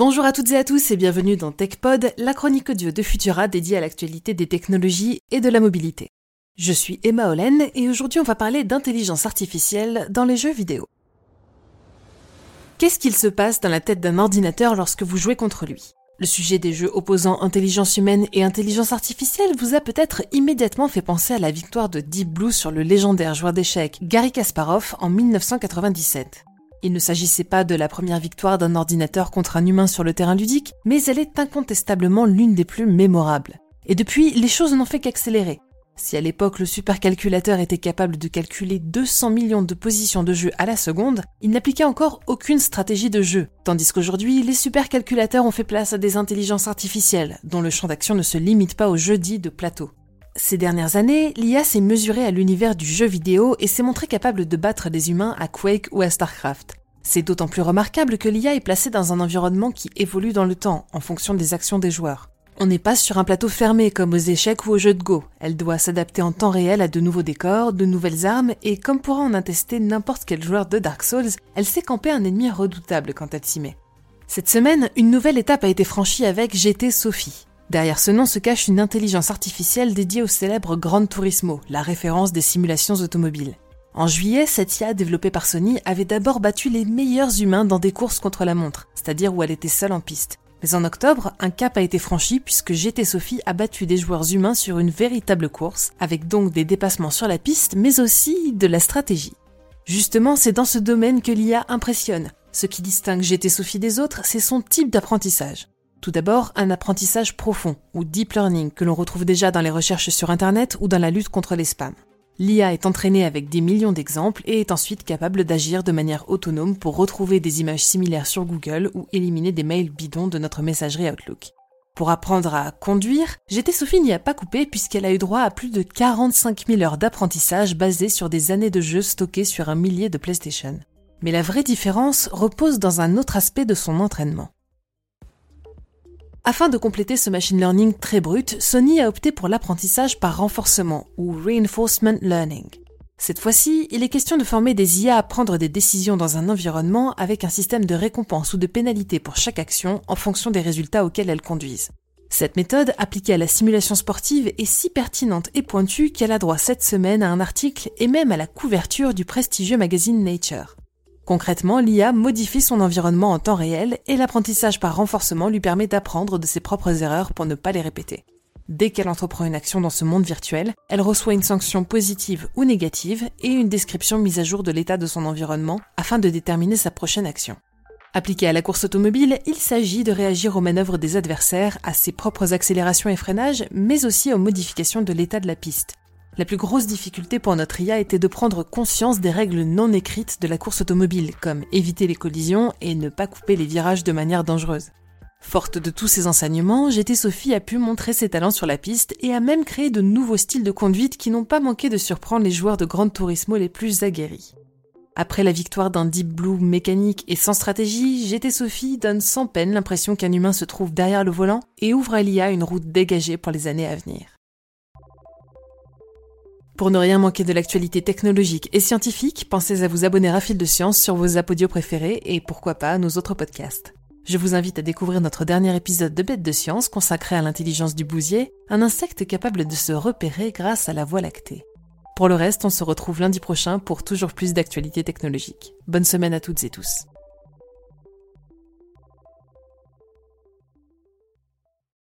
Bonjour à toutes et à tous et bienvenue dans TechPod, la chronique audio de Futura dédiée à l'actualité des technologies et de la mobilité. Je suis Emma Hollen et aujourd'hui on va parler d'intelligence artificielle dans les jeux vidéo. Qu'est-ce qu'il se passe dans la tête d'un ordinateur lorsque vous jouez contre lui? Le sujet des jeux opposant intelligence humaine et intelligence artificielle vous a peut-être immédiatement fait penser à la victoire de Deep Blue sur le légendaire joueur d'échecs Gary Kasparov en 1997. Il ne s'agissait pas de la première victoire d'un ordinateur contre un humain sur le terrain ludique, mais elle est incontestablement l'une des plus mémorables. Et depuis, les choses n'ont fait qu'accélérer. Si à l'époque le supercalculateur était capable de calculer 200 millions de positions de jeu à la seconde, il n'appliquait encore aucune stratégie de jeu, tandis qu'aujourd'hui les supercalculateurs ont fait place à des intelligences artificielles, dont le champ d'action ne se limite pas aux jeux dits de plateau. Ces dernières années, l'IA s'est mesurée à l'univers du jeu vidéo et s'est montrée capable de battre des humains à Quake ou à StarCraft. C'est d'autant plus remarquable que l'IA est placée dans un environnement qui évolue dans le temps, en fonction des actions des joueurs. On n'est pas sur un plateau fermé comme aux échecs ou aux jeux de Go. Elle doit s'adapter en temps réel à de nouveaux décors, de nouvelles armes, et comme pourra en attester n'importe quel joueur de Dark Souls, elle sait camper un ennemi redoutable quand elle s'y met. Cette semaine, une nouvelle étape a été franchie avec GT Sophie. Derrière ce nom se cache une intelligence artificielle dédiée au célèbre Gran Turismo, la référence des simulations automobiles. En juillet, cette IA développée par Sony avait d'abord battu les meilleurs humains dans des courses contre la montre, c'est-à-dire où elle était seule en piste. Mais en octobre, un cap a été franchi puisque GT Sophie a battu des joueurs humains sur une véritable course, avec donc des dépassements sur la piste, mais aussi de la stratégie. Justement, c'est dans ce domaine que l'IA impressionne. Ce qui distingue GT Sophie des autres, c'est son type d'apprentissage. Tout d'abord, un apprentissage profond, ou deep learning, que l'on retrouve déjà dans les recherches sur Internet ou dans la lutte contre les spams. L'IA est entraînée avec des millions d'exemples et est ensuite capable d'agir de manière autonome pour retrouver des images similaires sur Google ou éliminer des mails bidons de notre messagerie Outlook. Pour apprendre à conduire, GT Sophie n'y a pas coupé puisqu'elle a eu droit à plus de 45 000 heures d'apprentissage basées sur des années de jeux stockés sur un millier de PlayStation. Mais la vraie différence repose dans un autre aspect de son entraînement. Afin de compléter ce machine learning très brut, Sony a opté pour l'apprentissage par renforcement ou reinforcement learning. Cette fois-ci, il est question de former des IA à prendre des décisions dans un environnement avec un système de récompense ou de pénalité pour chaque action en fonction des résultats auxquels elles conduisent. Cette méthode, appliquée à la simulation sportive, est si pertinente et pointue qu'elle a droit cette semaine à un article et même à la couverture du prestigieux magazine Nature. Concrètement, l'IA modifie son environnement en temps réel et l'apprentissage par renforcement lui permet d'apprendre de ses propres erreurs pour ne pas les répéter. Dès qu'elle entreprend une action dans ce monde virtuel, elle reçoit une sanction positive ou négative et une description mise à jour de l'état de son environnement afin de déterminer sa prochaine action. Appliqué à la course automobile, il s'agit de réagir aux manœuvres des adversaires, à ses propres accélérations et freinages, mais aussi aux modifications de l'état de la piste, la plus grosse difficulté pour notre IA était de prendre conscience des règles non écrites de la course automobile, comme éviter les collisions et ne pas couper les virages de manière dangereuse. Forte de tous ces enseignements, GT Sophie a pu montrer ses talents sur la piste et a même créé de nouveaux styles de conduite qui n'ont pas manqué de surprendre les joueurs de Grand Turismo les plus aguerris. Après la victoire d'un Deep Blue mécanique et sans stratégie, GT Sophie donne sans peine l'impression qu'un humain se trouve derrière le volant et ouvre à l'IA une route dégagée pour les années à venir. Pour ne rien manquer de l'actualité technologique et scientifique, pensez à vous abonner à Fil de Science sur vos apodios préférés et pourquoi pas à nos autres podcasts. Je vous invite à découvrir notre dernier épisode de Bête de Science consacré à l'intelligence du bousier, un insecte capable de se repérer grâce à la voie lactée. Pour le reste, on se retrouve lundi prochain pour toujours plus d'actualités technologiques. Bonne semaine à toutes et tous.